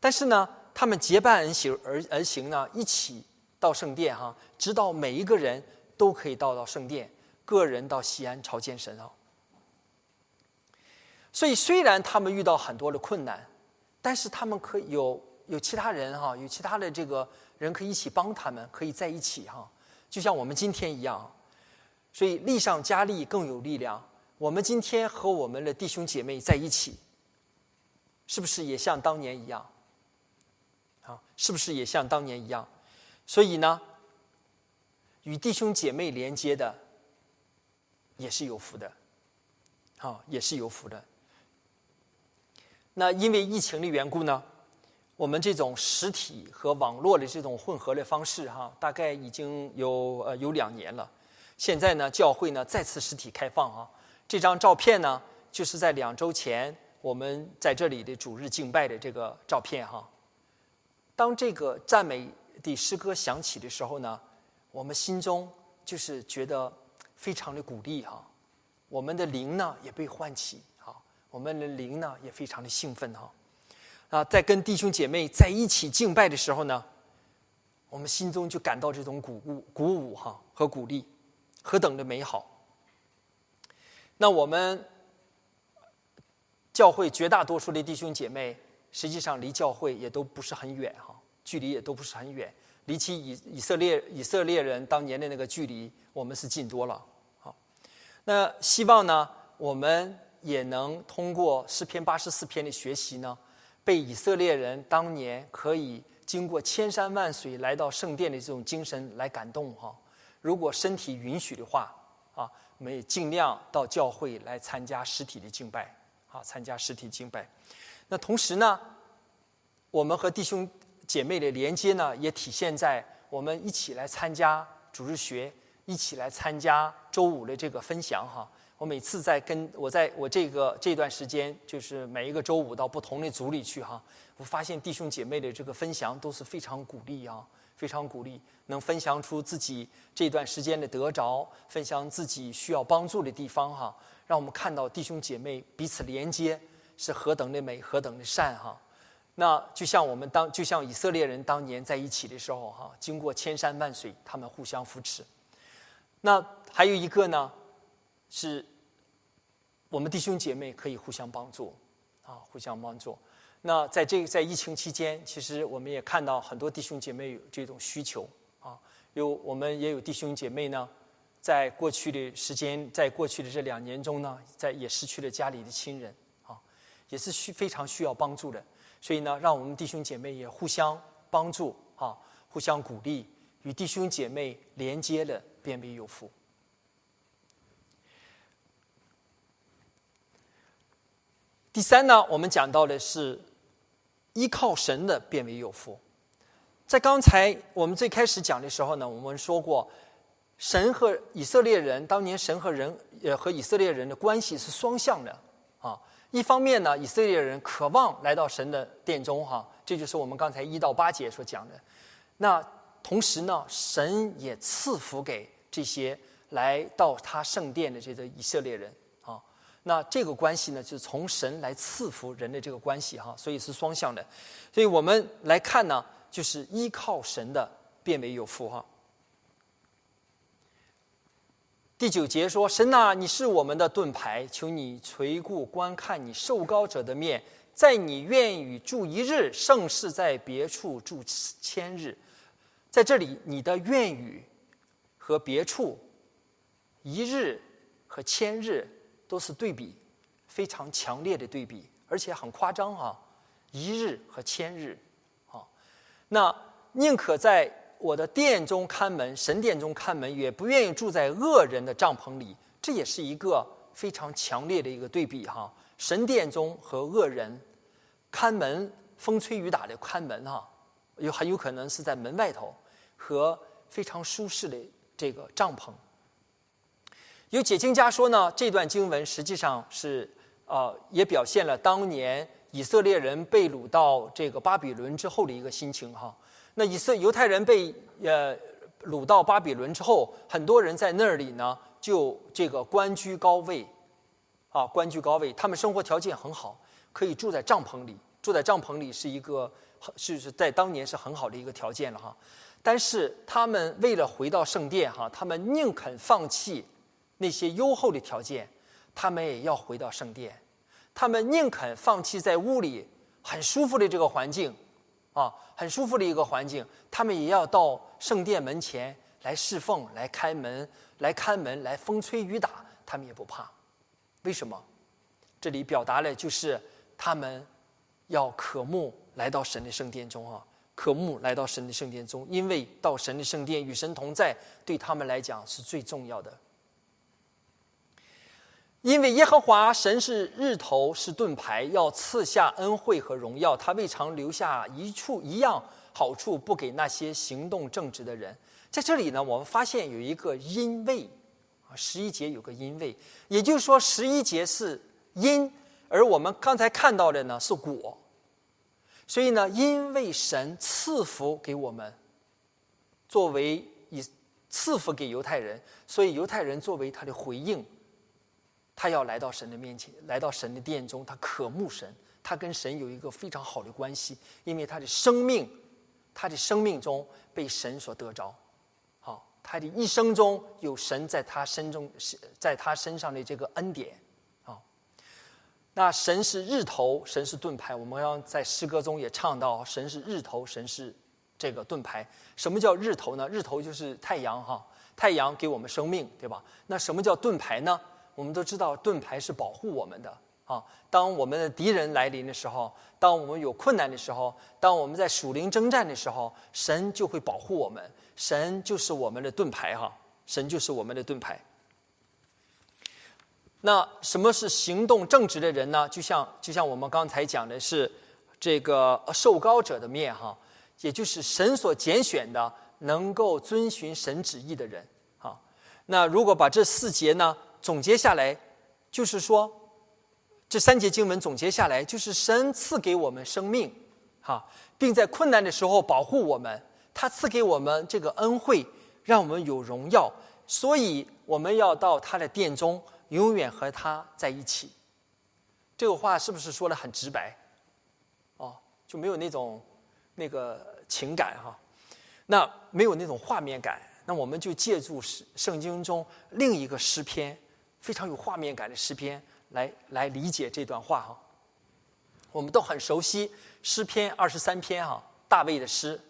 但是呢，他们结伴而行而而行呢，一起到圣殿哈，直到每一个人都可以到到圣殿，个人到西安朝见神啊。所以虽然他们遇到很多的困难，但是他们可以有有其他人哈，有其他的这个。人可以一起帮他们，可以在一起哈，就像我们今天一样，所以力上加力更有力量。我们今天和我们的弟兄姐妹在一起，是不是也像当年一样？啊，是不是也像当年一样？所以呢，与弟兄姐妹连接的也是有福的，啊，也是有福的。那因为疫情的缘故呢？我们这种实体和网络的这种混合的方式，哈，大概已经有呃有两年了。现在呢，教会呢再次实体开放啊。这张照片呢，就是在两周前我们在这里的主日敬拜的这个照片哈。当这个赞美的诗歌响起的时候呢，我们心中就是觉得非常的鼓励哈。我们的灵呢也被唤起，哈，我们的灵呢也非常的兴奋哈。啊，啊在跟弟兄姐妹在一起敬拜的时候呢，我们心中就感到这种鼓舞、鼓舞哈和鼓励，何等的美好！那我们教会绝大多数的弟兄姐妹，实际上离教会也都不是很远哈，距离也都不是很远，离起以以色列以色列人当年的那个距离，我们是近多了。好，那希望呢，我们也能通过诗篇八十四篇的学习呢，被以色列人当年可以经过千山万水来到圣殿的这种精神来感动哈。如果身体允许的话，啊，我们也尽量到教会来参加实体的敬拜，啊，参加实体敬拜。那同时呢，我们和弟兄姐妹的连接呢，也体现在我们一起来参加主日学，一起来参加周五的这个分享哈。我每次在跟我在我这个这段时间，就是每一个周五到不同的组里去哈，我发现弟兄姐妹的这个分享都是非常鼓励啊。非常鼓励，能分享出自己这段时间的得着，分享自己需要帮助的地方哈，让我们看到弟兄姐妹彼此连接是何等的美，何等的善哈。那就像我们当，就像以色列人当年在一起的时候哈，经过千山万水，他们互相扶持。那还有一个呢，是我们弟兄姐妹可以互相帮助啊，互相帮助。那在这个在疫情期间，其实我们也看到很多弟兄姐妹有这种需求啊，有我们也有弟兄姐妹呢，在过去的时间，在过去的这两年中呢，在也失去了家里的亲人啊，也是需非常需要帮助的。所以呢，让我们弟兄姐妹也互相帮助啊，互相鼓励，与弟兄姐妹连接了，变为有福。第三呢，我们讲到的是。依靠神的变为有福，在刚才我们最开始讲的时候呢，我们说过，神和以色列人当年神和人呃和以色列人的关系是双向的啊。一方面呢，以色列人渴望来到神的殿中哈，这就是我们刚才一到八节所讲的。那同时呢，神也赐福给这些来到他圣殿的这个以色列人。那这个关系呢，就是从神来赐福人的这个关系哈，所以是双向的。所以我们来看呢，就是依靠神的变为有福哈。第九节说：“神呐，你是我们的盾牌，求你垂顾观看你受高者的面，在你愿与住一日，盛世在别处住千日。”在这里，你的愿语和别处一日和千日。都是对比，非常强烈的对比，而且很夸张啊！一日和千日，啊，那宁可在我的殿中看门，神殿中看门，也不愿意住在恶人的帐篷里。这也是一个非常强烈的一个对比哈！神殿中和恶人看门，风吹雨打的看门哈，有很有可能是在门外头，和非常舒适的这个帐篷。有解经家说呢，这段经文实际上是，呃，也表现了当年以色列人被掳到这个巴比伦之后的一个心情哈。那以色犹太人被呃掳到巴比伦之后，很多人在那里呢，就这个官居高位，啊，官居高位，他们生活条件很好，可以住在帐篷里，住在帐篷里是一个是是在当年是很好的一个条件了哈。但是他们为了回到圣殿哈，他们宁肯放弃。那些优厚的条件，他们也要回到圣殿，他们宁肯放弃在屋里很舒服的这个环境，啊，很舒服的一个环境，他们也要到圣殿门前来侍奉、来开门、来看门、来风吹雨打，他们也不怕。为什么？这里表达了就是他们要渴慕来到神的圣殿中啊，渴慕来到神的圣殿中，因为到神的圣殿与神同在，对他们来讲是最重要的。因为耶和华神是日头，是盾牌，要赐下恩惠和荣耀。他未尝留下一处一样好处不给那些行动正直的人。在这里呢，我们发现有一个因为啊，十一节有个因为，也就是说十一节是因，而我们刚才看到的呢是果。所以呢，因为神赐福给我们，作为以赐福给犹太人，所以犹太人作为他的回应。他要来到神的面前，来到神的殿中，他渴慕神，他跟神有一个非常好的关系，因为他的生命，他的生命中被神所得着，好，他的一生中有神在他身中，在他身上的这个恩典，好。那神是日头，神是盾牌。我们刚在诗歌中也唱到，神是日头，神是这个盾牌。什么叫日头呢？日头就是太阳哈，太阳给我们生命，对吧？那什么叫盾牌呢？我们都知道，盾牌是保护我们的啊。当我们的敌人来临的时候，当我们有困难的时候，当我们在属灵征战的时候，神就会保护我们。神就是我们的盾牌哈，神就是我们的盾牌。那什么是行动正直的人呢？就像就像我们刚才讲的是，这个受高者的面哈，也就是神所拣选的，能够遵循神旨意的人哈。那如果把这四节呢总结下来，就是说，这三节经文总结下来，就是神赐给我们生命哈，并在困难的时候保护我们，他赐给我们这个恩惠，让我们有荣耀，所以我们要到他的殿中。永远和他在一起，这个话是不是说的很直白？哦，就没有那种那个情感哈，那没有那种画面感。那我们就借助圣圣经中另一个诗篇，非常有画面感的诗篇来来理解这段话哈。我们都很熟悉诗篇二十三篇哈，大卫的诗，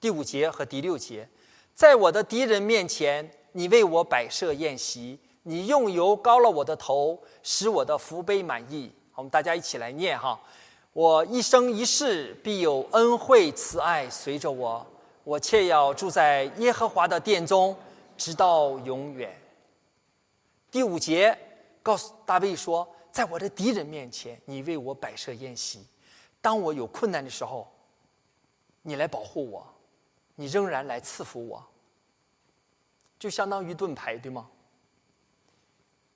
第五节和第六节，在我的敌人面前，你为我摆设宴席。你用油膏了我的头，使我的福杯满意。我们大家一起来念哈：我一生一世必有恩惠慈爱随着我，我切要住在耶和华的殿中，直到永远。第五节告诉大卫说：在我的敌人面前，你为我摆设宴席；当我有困难的时候，你来保护我，你仍然来赐福我，就相当于盾牌，对吗？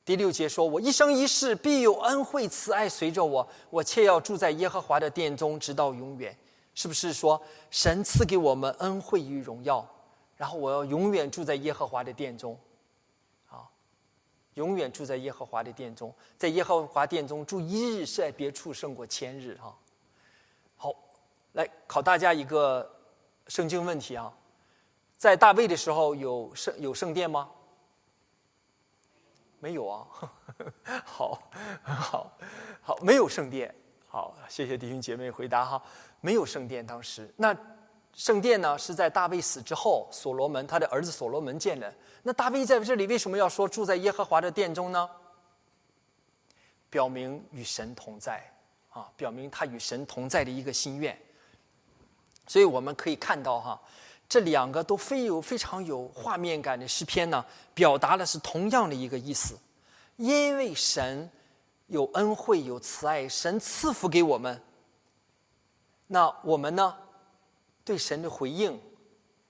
第六节说：“我一生一世必有恩惠慈爱随着我，我且要住在耶和华的殿中，直到永远。”是不是说神赐给我们恩惠与荣耀，然后我要永远住在耶和华的殿中？永远住在耶和华的殿中，在耶和华殿中住一日，是在别处胜过千日。哈，好，来考大家一个圣经问题啊，在大卫的时候有圣有圣殿吗？没有啊，好，好，好，没有圣殿。好，谢谢弟兄姐妹回答哈，没有圣殿。当时那圣殿呢是在大卫死之后，所罗门他的儿子所罗门建的。那大卫在这里为什么要说住在耶和华的殿中呢？表明与神同在啊，表明他与神同在的一个心愿。所以我们可以看到哈。这两个都非有非常有画面感的诗篇呢，表达的是同样的一个意思。因为神有恩惠有慈爱，神赐福给我们。那我们呢，对神的回应，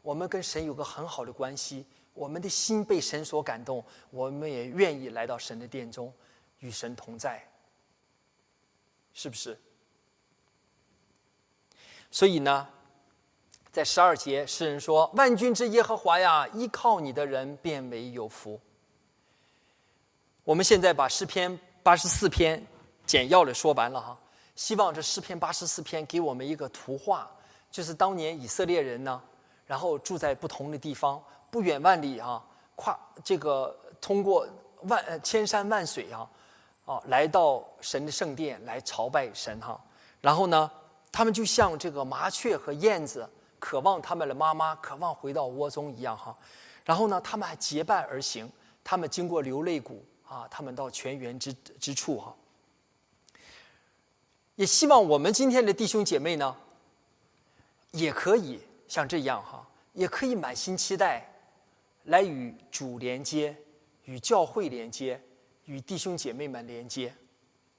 我们跟神有个很好的关系，我们的心被神所感动，我们也愿意来到神的殿中，与神同在，是不是？所以呢？在十二节，诗人说：“万军之耶和华呀，依靠你的人变为有福。”我们现在把诗篇八十四篇简要的说完了哈。希望这诗篇八十四篇给我们一个图画，就是当年以色列人呢，然后住在不同的地方，不远万里啊，跨这个通过万千山万水啊，啊，来到神的圣殿来朝拜神哈。然后呢，他们就像这个麻雀和燕子。渴望他们的妈妈，渴望回到窝中一样哈，然后呢，他们还结伴而行，他们经过流泪谷啊，他们到泉源之之处哈。也希望我们今天的弟兄姐妹呢，也可以像这样哈，也可以满心期待，来与主连接，与教会连接，与弟兄姐妹们连接，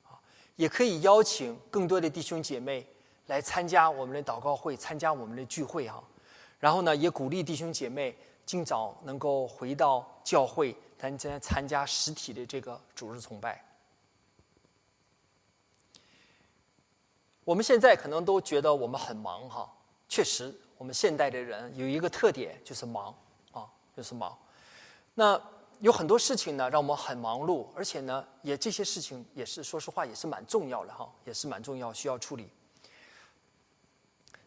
啊，也可以邀请更多的弟兄姐妹。来参加我们的祷告会，参加我们的聚会哈，然后呢，也鼓励弟兄姐妹尽早能够回到教会，参加参加实体的这个主日崇拜。我们现在可能都觉得我们很忙哈，确实，我们现代的人有一个特点就是忙啊，就是忙。那有很多事情呢，让我们很忙碌，而且呢，也这些事情也是说实话也是蛮重要的哈，也是蛮重要需要处理。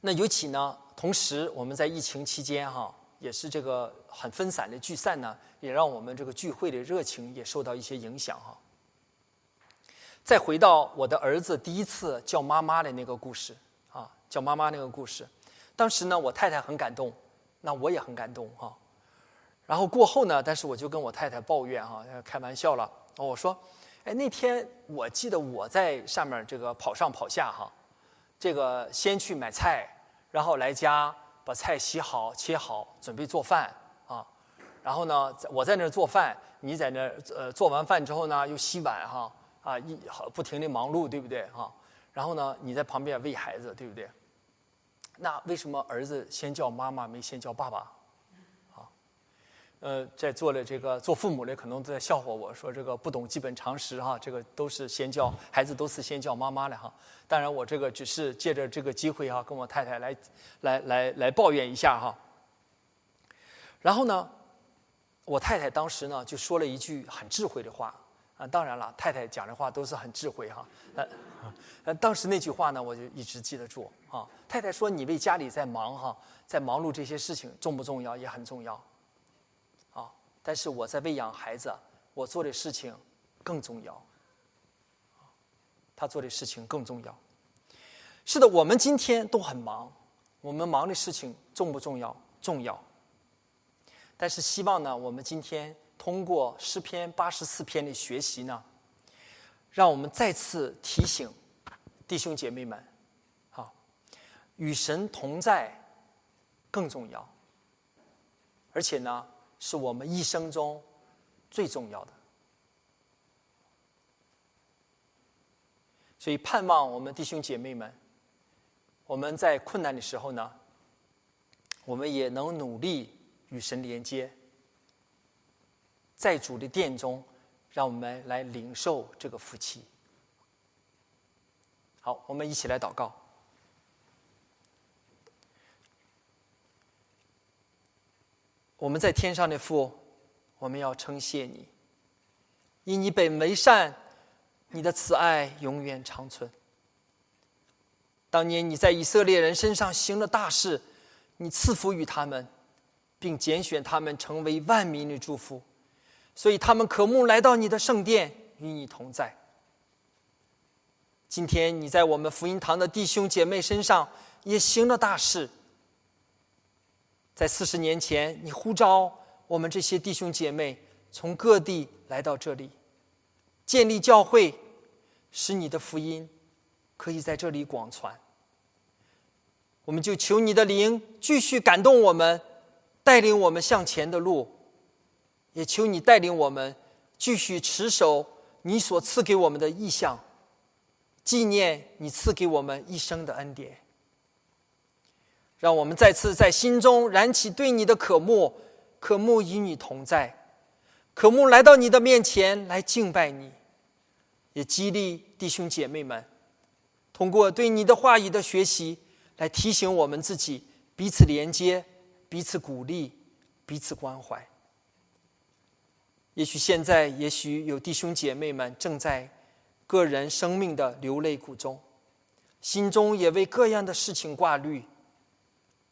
那尤其呢，同时我们在疫情期间哈，也是这个很分散的聚散呢，也让我们这个聚会的热情也受到一些影响哈。再回到我的儿子第一次叫妈妈的那个故事啊，叫妈妈那个故事。当时呢，我太太很感动，那我也很感动哈。然后过后呢，但是我就跟我太太抱怨哈，开玩笑了。我说：“哎，那天我记得我在上面这个跑上跑下哈，这个先去买菜，然后来家把菜洗好切好，准备做饭啊。然后呢，我在那儿做饭，你在那儿呃做完饭之后呢，又洗碗哈。”啊，一不停的忙碌，对不对？哈，然后呢，你在旁边喂孩子，对不对？那为什么儿子先叫妈妈，没先叫爸爸？啊，呃，在座的这个做父母的可能都在笑话我说这个不懂基本常识哈，这个都是先叫孩子都是先叫妈妈的哈。当然，我这个只是借着这个机会哈，跟我太太来来来来抱怨一下哈。然后呢，我太太当时呢就说了一句很智慧的话。啊，当然了，太太讲的话都是很智慧哈。呃，呃，当时那句话呢，我就一直记得住啊。太太说：“你为家里在忙哈，在忙碌这些事情重不重要？也很重要。啊，但是我在喂养孩子，我做的事情更重要。他做的事情更重要。是的，我们今天都很忙，我们忙的事情重不重要？重要。但是希望呢，我们今天。通过诗篇八十四篇的学习呢，让我们再次提醒弟兄姐妹们，好，与神同在更重要，而且呢，是我们一生中最重要的。所以，盼望我们弟兄姐妹们，我们在困难的时候呢，我们也能努力与神连接。在主的殿中，让我们来领受这个福气。好，我们一起来祷告。我们在天上的父，我们要称谢你，因你本为善，你的慈爱永远长存。当年你在以色列人身上行了大事，你赐福于他们，并拣选他们成为万民的祝福。所以他们渴慕来到你的圣殿，与你同在。今天你在我们福音堂的弟兄姐妹身上也行了大事。在四十年前，你呼召我们这些弟兄姐妹从各地来到这里，建立教会，使你的福音可以在这里广传。我们就求你的灵继续感动我们，带领我们向前的路。也求你带领我们继续持守你所赐给我们的意向，纪念你赐给我们一生的恩典。让我们再次在心中燃起对你的渴慕，渴慕与你同在，渴慕来到你的面前来敬拜你。也激励弟兄姐妹们，通过对你的话语的学习，来提醒我们自己彼此连接、彼此鼓励、彼此关怀。也许现在，也许有弟兄姐妹们正在个人生命的流泪谷中，心中也为各样的事情挂虑。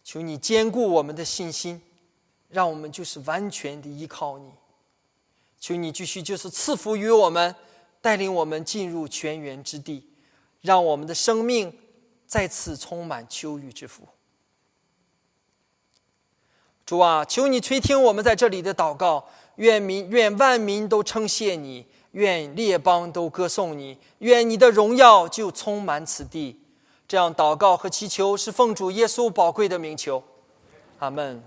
求你坚固我们的信心，让我们就是完全的依靠你。求你继续就是赐福于我们，带领我们进入泉源之地，让我们的生命再次充满秋雨之福。主啊，求你垂听我们在这里的祷告。愿民愿万民都称谢你，愿列邦都歌颂你，愿你的荣耀就充满此地。这样祷告和祈求是奉主耶稣宝贵的名求，阿门。